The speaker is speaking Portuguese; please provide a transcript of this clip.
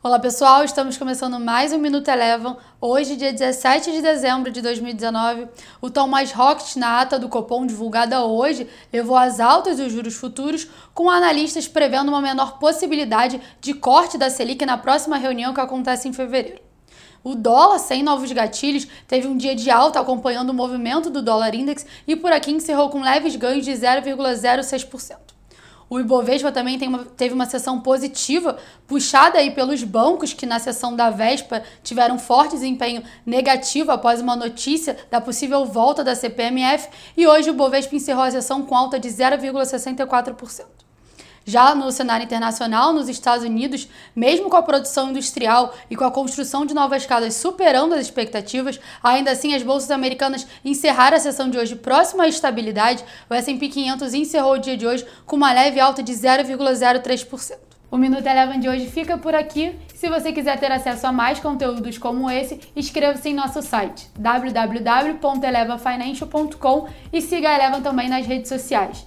Olá pessoal, estamos começando mais um Minuto Eleven. Hoje, dia 17 de dezembro de 2019, o tom mais hawkish na ata do Copom divulgada hoje levou às altas dos juros futuros, com analistas prevendo uma menor possibilidade de corte da Selic na próxima reunião que acontece em fevereiro. O dólar, sem novos gatilhos, teve um dia de alta acompanhando o movimento do dólar index e por aqui encerrou com leves ganhos de 0,06%. O Ibovespa também uma, teve uma sessão positiva, puxada aí pelos bancos que na sessão da véspera tiveram forte desempenho negativo após uma notícia da possível volta da CPMF e hoje o Ibovespa encerrou a sessão com alta de 0,64%. Já no cenário internacional, nos Estados Unidos, mesmo com a produção industrial e com a construção de novas casas superando as expectativas, ainda assim as bolsas americanas encerraram a sessão de hoje próxima à estabilidade. O S&P 500 encerrou o dia de hoje com uma leve alta de 0,03%. O Minuto Eleven de hoje fica por aqui. Se você quiser ter acesso a mais conteúdos como esse, inscreva-se em nosso site www.elevafinancial.com e siga a Eleven também nas redes sociais.